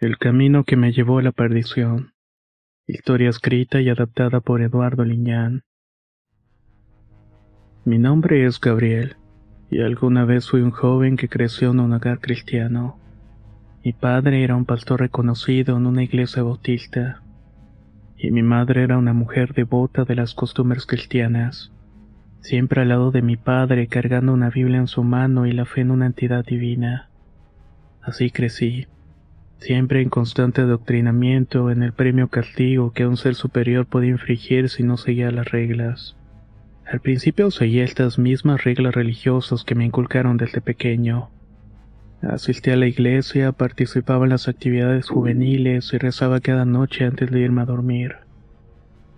El camino que me llevó a la perdición. Historia escrita y adaptada por Eduardo Liñán. Mi nombre es Gabriel, y alguna vez fui un joven que creció en un hogar cristiano. Mi padre era un pastor reconocido en una iglesia bautista, y mi madre era una mujer devota de las costumbres cristianas, siempre al lado de mi padre cargando una Biblia en su mano y la fe en una entidad divina. Así crecí, siempre en constante adoctrinamiento en el premio castigo que un ser superior podía infligir si no seguía las reglas. Al principio seguía estas mismas reglas religiosas que me inculcaron desde pequeño Asistí a la iglesia, participaba en las actividades juveniles y rezaba cada noche antes de irme a dormir.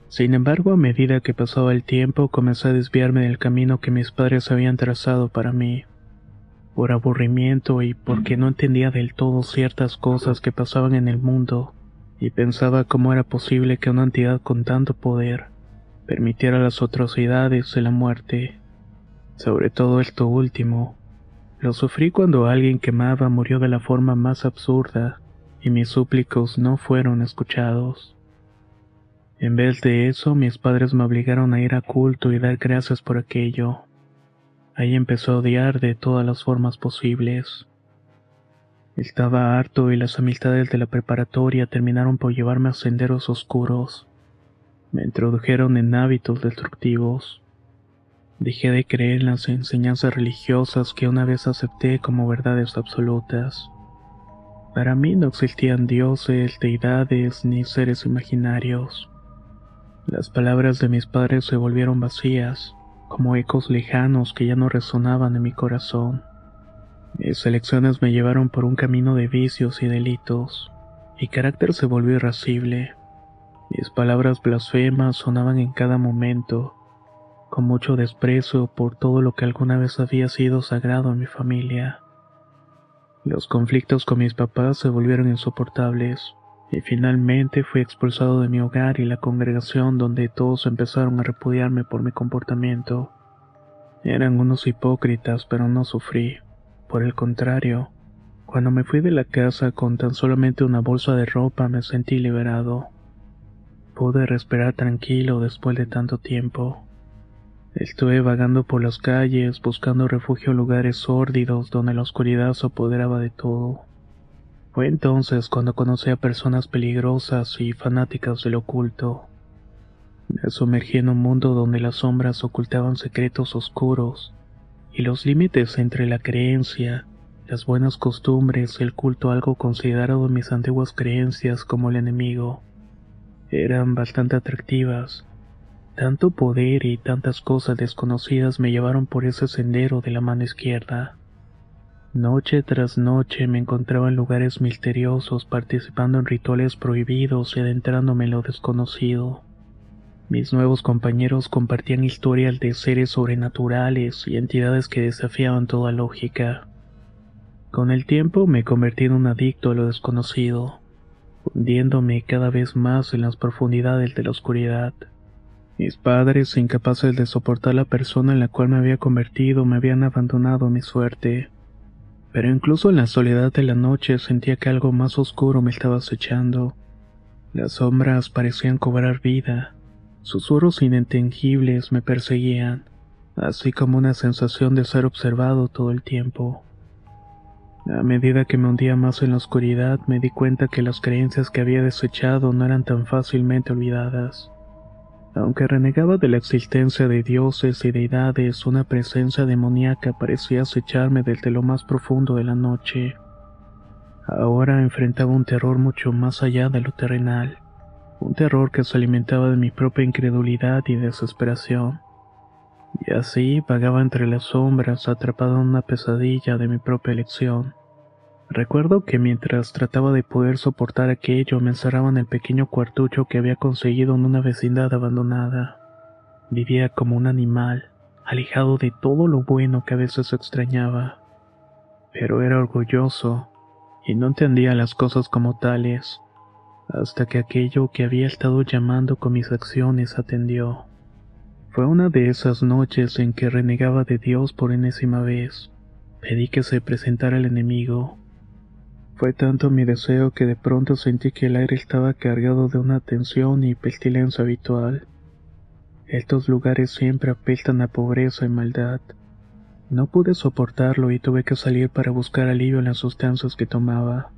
Sin embargo, a medida que pasaba el tiempo, comencé a desviarme del camino que mis padres habían trazado para mí. Por aburrimiento y porque no entendía del todo ciertas cosas que pasaban en el mundo, y pensaba cómo era posible que una entidad con tanto poder permitiera las atrocidades de la muerte. Sobre todo esto último, lo sufrí cuando alguien que amaba murió de la forma más absurda y mis súplicos no fueron escuchados. En vez de eso, mis padres me obligaron a ir a culto y dar gracias por aquello. Ahí empezó a odiar de todas las formas posibles. Estaba harto y las amistades de la preparatoria terminaron por llevarme a senderos oscuros. Me introdujeron en hábitos destructivos. Dejé de creer en las enseñanzas religiosas que una vez acepté como verdades absolutas. Para mí no existían dioses, deidades ni seres imaginarios. Las palabras de mis padres se volvieron vacías, como ecos lejanos que ya no resonaban en mi corazón. Mis elecciones me llevaron por un camino de vicios y delitos. Mi carácter se volvió irascible. Mis palabras blasfemas sonaban en cada momento con mucho desprecio por todo lo que alguna vez había sido sagrado en mi familia. Los conflictos con mis papás se volvieron insoportables, y finalmente fui expulsado de mi hogar y la congregación donde todos empezaron a repudiarme por mi comportamiento. Eran unos hipócritas, pero no sufrí. Por el contrario, cuando me fui de la casa con tan solamente una bolsa de ropa me sentí liberado. Pude respirar tranquilo después de tanto tiempo. Estuve vagando por las calles, buscando refugio en lugares sórdidos donde la oscuridad se apoderaba de todo. Fue entonces cuando conocí a personas peligrosas y fanáticas del oculto. Me sumergí en un mundo donde las sombras ocultaban secretos oscuros y los límites entre la creencia, las buenas costumbres y el culto algo considerado en mis antiguas creencias como el enemigo eran bastante atractivas tanto poder y tantas cosas desconocidas me llevaron por ese sendero de la mano izquierda. Noche tras noche me encontraba en lugares misteriosos participando en rituales prohibidos y adentrándome en lo desconocido. Mis nuevos compañeros compartían historias de seres sobrenaturales y entidades que desafiaban toda lógica. Con el tiempo me convertí en un adicto a lo desconocido, hundiéndome cada vez más en las profundidades de la oscuridad. Mis padres, incapaces de soportar la persona en la cual me había convertido, me habían abandonado mi suerte. Pero incluso en la soledad de la noche sentía que algo más oscuro me estaba acechando. Las sombras parecían cobrar vida. Susurros inentendibles me perseguían, así como una sensación de ser observado todo el tiempo. A medida que me hundía más en la oscuridad, me di cuenta que las creencias que había desechado no eran tan fácilmente olvidadas. Aunque renegaba de la existencia de dioses y deidades, una presencia demoníaca parecía acecharme desde lo más profundo de la noche. Ahora enfrentaba un terror mucho más allá de lo terrenal, un terror que se alimentaba de mi propia incredulidad y desesperación. Y así vagaba entre las sombras, atrapado en una pesadilla de mi propia elección. Recuerdo que mientras trataba de poder soportar aquello, me encerraba en el pequeño cuartucho que había conseguido en una vecindad abandonada. Vivía como un animal, alejado de todo lo bueno que a veces extrañaba. Pero era orgulloso y no entendía las cosas como tales, hasta que aquello que había estado llamando con mis acciones atendió. Fue una de esas noches en que renegaba de Dios por enésima vez. Pedí que se presentara el enemigo. Fue tanto mi deseo que de pronto sentí que el aire estaba cargado de una tensión y pestilencia habitual. Estos lugares siempre apestan a pobreza y maldad. No pude soportarlo y tuve que salir para buscar alivio en las sustancias que tomaba.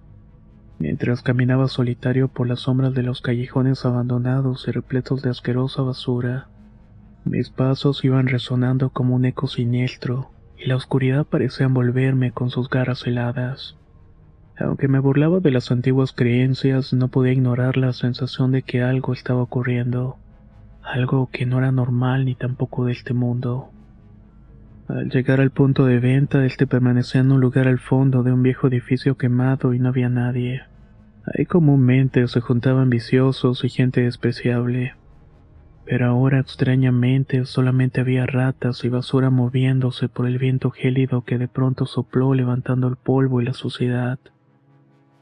Mientras caminaba solitario por las sombras de los callejones abandonados y repletos de asquerosa basura, mis pasos iban resonando como un eco siniestro, y la oscuridad parecía envolverme con sus garras heladas. Aunque me burlaba de las antiguas creencias, no podía ignorar la sensación de que algo estaba ocurriendo, algo que no era normal ni tampoco de este mundo. Al llegar al punto de venta, este permanecía en un lugar al fondo de un viejo edificio quemado y no había nadie. Ahí comúnmente se juntaban viciosos y gente despreciable. Pero ahora extrañamente solamente había ratas y basura moviéndose por el viento gélido que de pronto sopló levantando el polvo y la suciedad.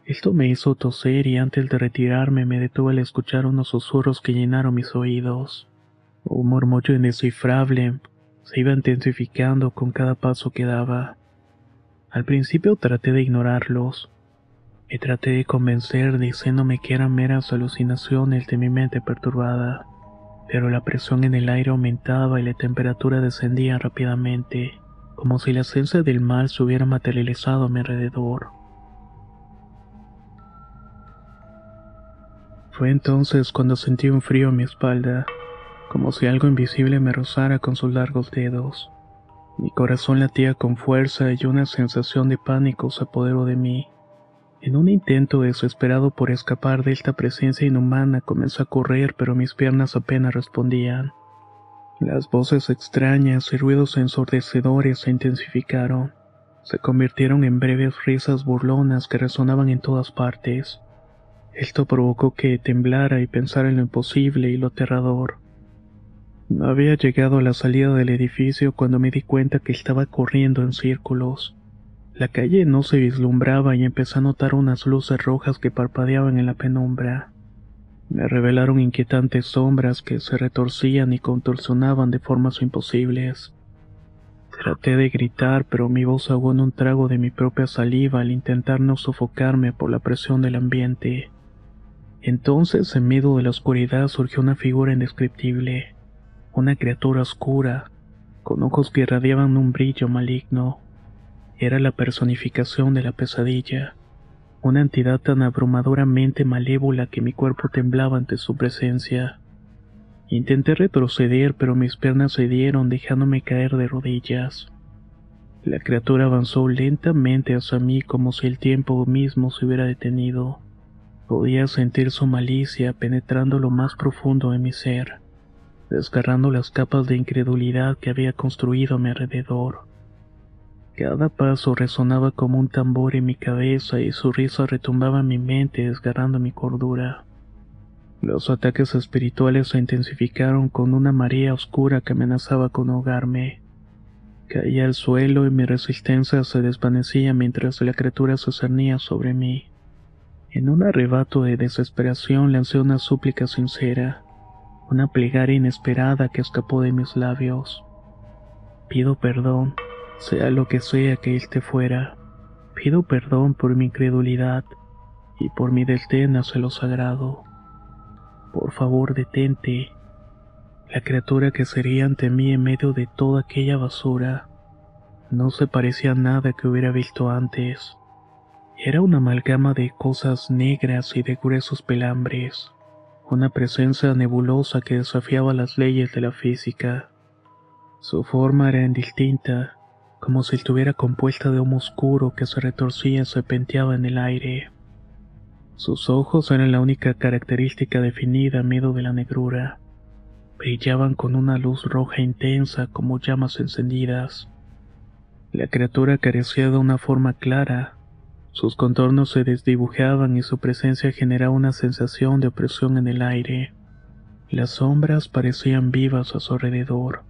Esto me hizo toser y antes de retirarme me detuve al escuchar unos susurros que llenaron mis oídos. Un murmullo indescifrable se iba intensificando con cada paso que daba. Al principio traté de ignorarlos. Me traté de convencer diciéndome que eran meras alucinaciones de mi mente perturbada, pero la presión en el aire aumentaba y la temperatura descendía rápidamente, como si la esencia del mal se hubiera materializado a mi alrededor. Fue entonces cuando sentí un frío en mi espalda, como si algo invisible me rozara con sus largos dedos. Mi corazón latía con fuerza y una sensación de pánico se apoderó de mí. En un intento desesperado por escapar de esta presencia inhumana comencé a correr, pero mis piernas apenas respondían. Las voces extrañas y ruidos ensordecedores se intensificaron. Se convirtieron en breves risas burlonas que resonaban en todas partes. Esto provocó que temblara y pensara en lo imposible y lo aterrador. Había llegado a la salida del edificio cuando me di cuenta que estaba corriendo en círculos. La calle no se vislumbraba y empecé a notar unas luces rojas que parpadeaban en la penumbra. Me revelaron inquietantes sombras que se retorcían y contorsionaban de formas imposibles. Traté de gritar, pero mi voz ahogó en un trago de mi propia saliva al intentar no sofocarme por la presión del ambiente. Entonces, en medio de la oscuridad surgió una figura indescriptible, una criatura oscura, con ojos que irradiaban un brillo maligno. Era la personificación de la pesadilla, una entidad tan abrumadoramente malévola que mi cuerpo temblaba ante su presencia. Intenté retroceder, pero mis piernas cedieron dejándome caer de rodillas. La criatura avanzó lentamente hacia mí como si el tiempo mismo se hubiera detenido. Podía sentir su malicia penetrando lo más profundo de mi ser, desgarrando las capas de incredulidad que había construido a mi alrededor. Cada paso resonaba como un tambor en mi cabeza y su risa retumbaba en mi mente desgarrando mi cordura. Los ataques espirituales se intensificaron con una marea oscura que amenazaba con ahogarme. Caía al suelo y mi resistencia se desvanecía mientras la criatura se cernía sobre mí. En un arrebato de desesperación lancé una súplica sincera, una plegaria inesperada que escapó de mis labios. Pido perdón, sea lo que sea que éste fuera. Pido perdón por mi incredulidad y por mi desdén hacia lo sagrado. Por favor, detente. La criatura que sería ante mí en medio de toda aquella basura no se parecía a nada que hubiera visto antes. Era una amalgama de cosas negras y de gruesos pelambres, una presencia nebulosa que desafiaba las leyes de la física. Su forma era indistinta, como si estuviera compuesta de humo oscuro que se retorcía y serpenteaba en el aire. Sus ojos eran la única característica definida en medio de la negrura. brillaban con una luz roja intensa como llamas encendidas. La criatura carecía de una forma clara. Sus contornos se desdibujaban y su presencia generaba una sensación de opresión en el aire. Las sombras parecían vivas a su alrededor,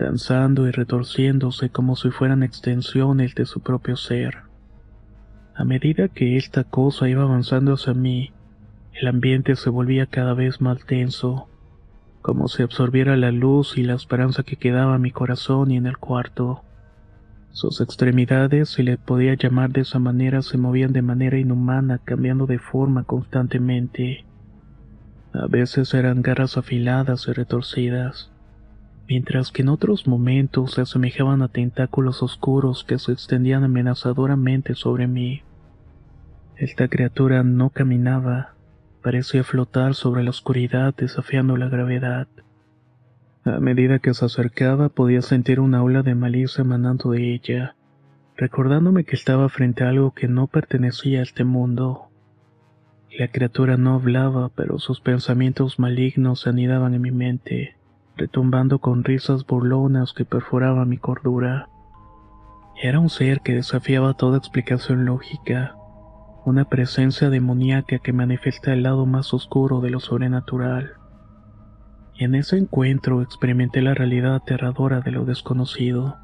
danzando y retorciéndose como si fueran extensiones de su propio ser. A medida que esta cosa iba avanzando hacia mí, el ambiente se volvía cada vez más tenso, como si absorbiera la luz y la esperanza que quedaba en mi corazón y en el cuarto. Sus extremidades, si le podía llamar de esa manera, se movían de manera inhumana, cambiando de forma constantemente. A veces eran garras afiladas y retorcidas, mientras que en otros momentos se asemejaban a tentáculos oscuros que se extendían amenazadoramente sobre mí. Esta criatura no caminaba, parecía flotar sobre la oscuridad desafiando la gravedad. A medida que se acercaba podía sentir una ola de malicia emanando de ella, recordándome que estaba frente a algo que no pertenecía a este mundo. La criatura no hablaba, pero sus pensamientos malignos se anidaban en mi mente, retumbando con risas burlonas que perforaban mi cordura. Era un ser que desafiaba toda explicación lógica, una presencia demoníaca que manifesta el lado más oscuro de lo sobrenatural. En ese encuentro experimenté la realidad aterradora de lo desconocido,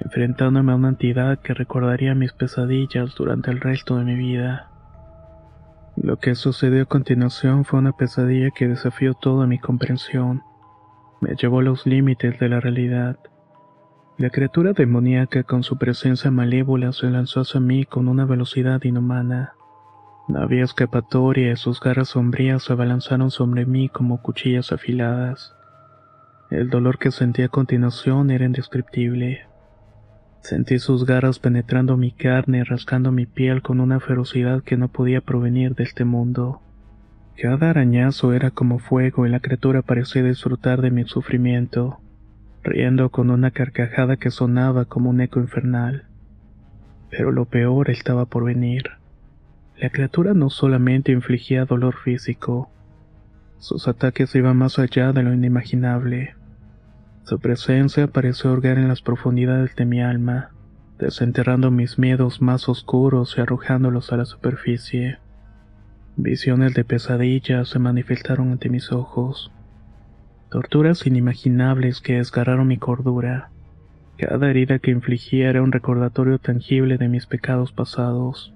enfrentándome a una entidad que recordaría mis pesadillas durante el resto de mi vida. Lo que sucedió a continuación fue una pesadilla que desafió toda mi comprensión. Me llevó a los límites de la realidad. La criatura demoníaca con su presencia malévola se lanzó hacia mí con una velocidad inhumana. No había escapatoria y sus garras sombrías se abalanzaron sobre mí como cuchillas afiladas. El dolor que sentí a continuación era indescriptible. Sentí sus garras penetrando mi carne y rascando mi piel con una ferocidad que no podía provenir de este mundo. Cada arañazo era como fuego y la criatura parecía disfrutar de mi sufrimiento, riendo con una carcajada que sonaba como un eco infernal. Pero lo peor estaba por venir. La criatura no solamente infligía dolor físico, sus ataques iban más allá de lo inimaginable. Su presencia pareció hurgar en las profundidades de mi alma, desenterrando mis miedos más oscuros y arrojándolos a la superficie. Visiones de pesadillas se manifestaron ante mis ojos. Torturas inimaginables que desgarraron mi cordura. Cada herida que infligía era un recordatorio tangible de mis pecados pasados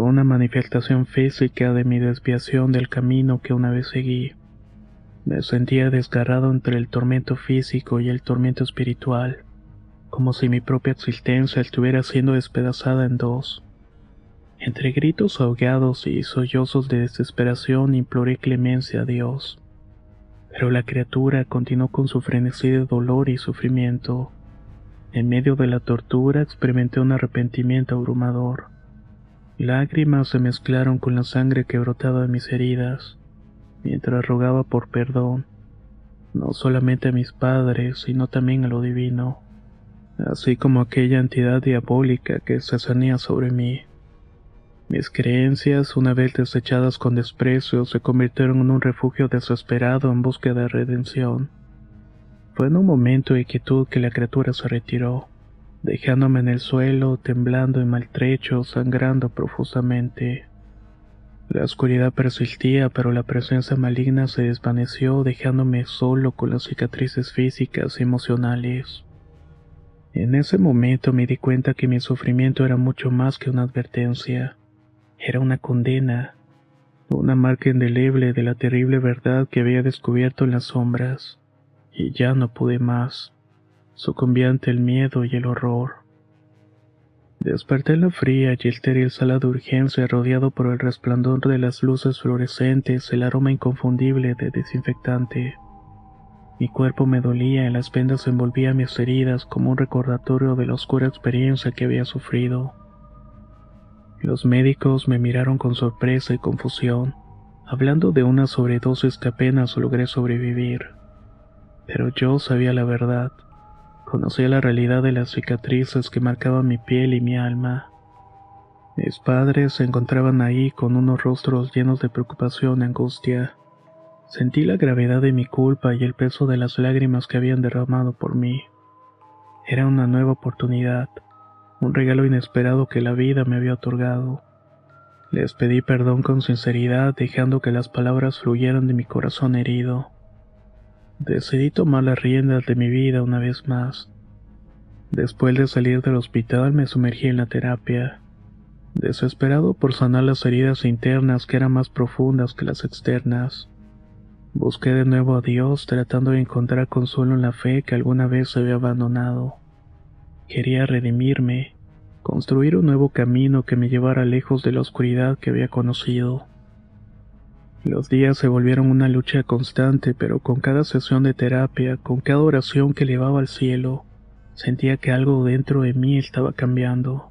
una manifestación física de mi desviación del camino que una vez seguí. Me sentía desgarrado entre el tormento físico y el tormento espiritual, como si mi propia existencia estuviera siendo despedazada en dos. Entre gritos ahogados y sollozos de desesperación imploré clemencia a Dios. Pero la criatura continuó con su frenesí de dolor y sufrimiento. En medio de la tortura experimenté un arrepentimiento abrumador. Lágrimas se mezclaron con la sangre que brotaba de mis heridas, mientras rogaba por perdón, no solamente a mis padres, sino también a lo divino, así como aquella entidad diabólica que se cernía sobre mí. Mis creencias, una vez desechadas con desprecio, se convirtieron en un refugio desesperado en búsqueda de redención. Fue en un momento de quietud que la criatura se retiró dejándome en el suelo, temblando y maltrecho, sangrando profusamente. La oscuridad persistía, pero la presencia maligna se desvaneció, dejándome solo con las cicatrices físicas y emocionales. En ese momento me di cuenta que mi sufrimiento era mucho más que una advertencia. Era una condena, una marca indeleble de la terrible verdad que había descubierto en las sombras. Y ya no pude más sucumbí ante el miedo y el horror. Desperté en la fría y estéril sala de urgencia rodeado por el resplandor de las luces fluorescentes, el aroma inconfundible de desinfectante. Mi cuerpo me dolía y las vendas envolvían mis heridas como un recordatorio de la oscura experiencia que había sufrido. Los médicos me miraron con sorpresa y confusión, hablando de una sobredosis que apenas logré sobrevivir. Pero yo sabía la verdad. Conocía la realidad de las cicatrices que marcaban mi piel y mi alma. Mis padres se encontraban ahí con unos rostros llenos de preocupación y angustia. Sentí la gravedad de mi culpa y el peso de las lágrimas que habían derramado por mí. Era una nueva oportunidad, un regalo inesperado que la vida me había otorgado. Les pedí perdón con sinceridad, dejando que las palabras fluyeran de mi corazón herido. Decidí tomar las riendas de mi vida una vez más. Después de salir del hospital me sumergí en la terapia, desesperado por sanar las heridas internas que eran más profundas que las externas. Busqué de nuevo a Dios tratando de encontrar consuelo en la fe que alguna vez se había abandonado. Quería redimirme, construir un nuevo camino que me llevara lejos de la oscuridad que había conocido. Los días se volvieron una lucha constante, pero con cada sesión de terapia, con cada oración que elevaba al cielo, sentía que algo dentro de mí estaba cambiando.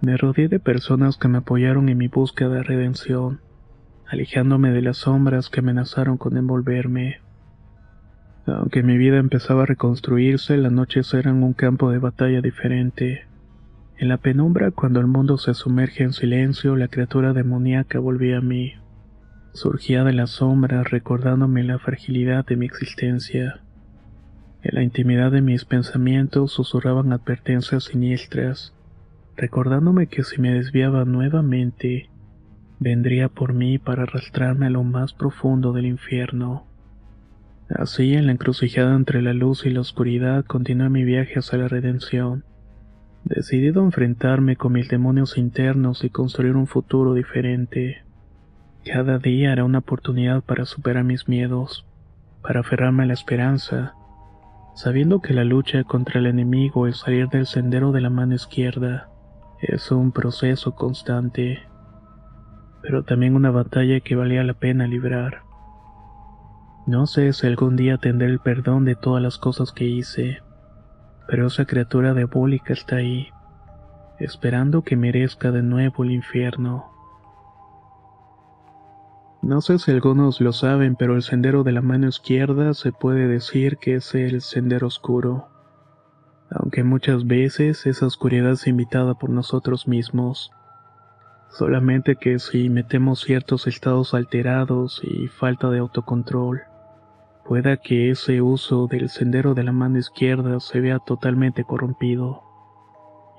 Me rodeé de personas que me apoyaron en mi búsqueda de redención alejándome de las sombras que amenazaron con envolverme. Aunque mi vida empezaba a reconstruirse, las noches eran un campo de batalla diferente. En la penumbra, cuando el mundo se sumerge en silencio, la criatura demoníaca volvía a mí. Surgía de las sombras recordándome la fragilidad de mi existencia. En la intimidad de mis pensamientos susurraban advertencias siniestras, recordándome que si me desviaba nuevamente, vendría por mí para arrastrarme a lo más profundo del infierno. Así, en la encrucijada entre la luz y la oscuridad, continué mi viaje hacia la redención, decidido a enfrentarme con mis demonios internos y construir un futuro diferente. Cada día era una oportunidad para superar mis miedos, para aferrarme a la esperanza, sabiendo que la lucha contra el enemigo y salir del sendero de la mano izquierda es un proceso constante pero también una batalla que valía la pena librar. No sé si algún día tendré el perdón de todas las cosas que hice, pero esa criatura diabólica está ahí, esperando que merezca de nuevo el infierno. No sé si algunos lo saben, pero el sendero de la mano izquierda se puede decir que es el sendero oscuro, aunque muchas veces esa oscuridad es invitada por nosotros mismos. Solamente que si metemos ciertos estados alterados y falta de autocontrol, pueda que ese uso del sendero de la mano izquierda se vea totalmente corrompido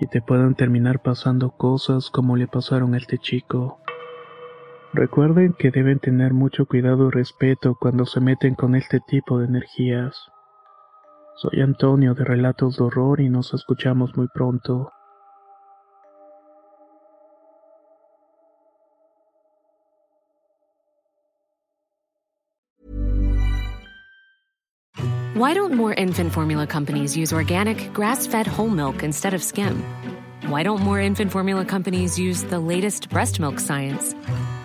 y te puedan terminar pasando cosas como le pasaron a este chico. Recuerden que deben tener mucho cuidado y respeto cuando se meten con este tipo de energías. Soy Antonio de Relatos de Horror y nos escuchamos muy pronto. Why don't more infant formula companies use organic, grass fed whole milk instead of skim? Why don't more infant formula companies use the latest breast milk science?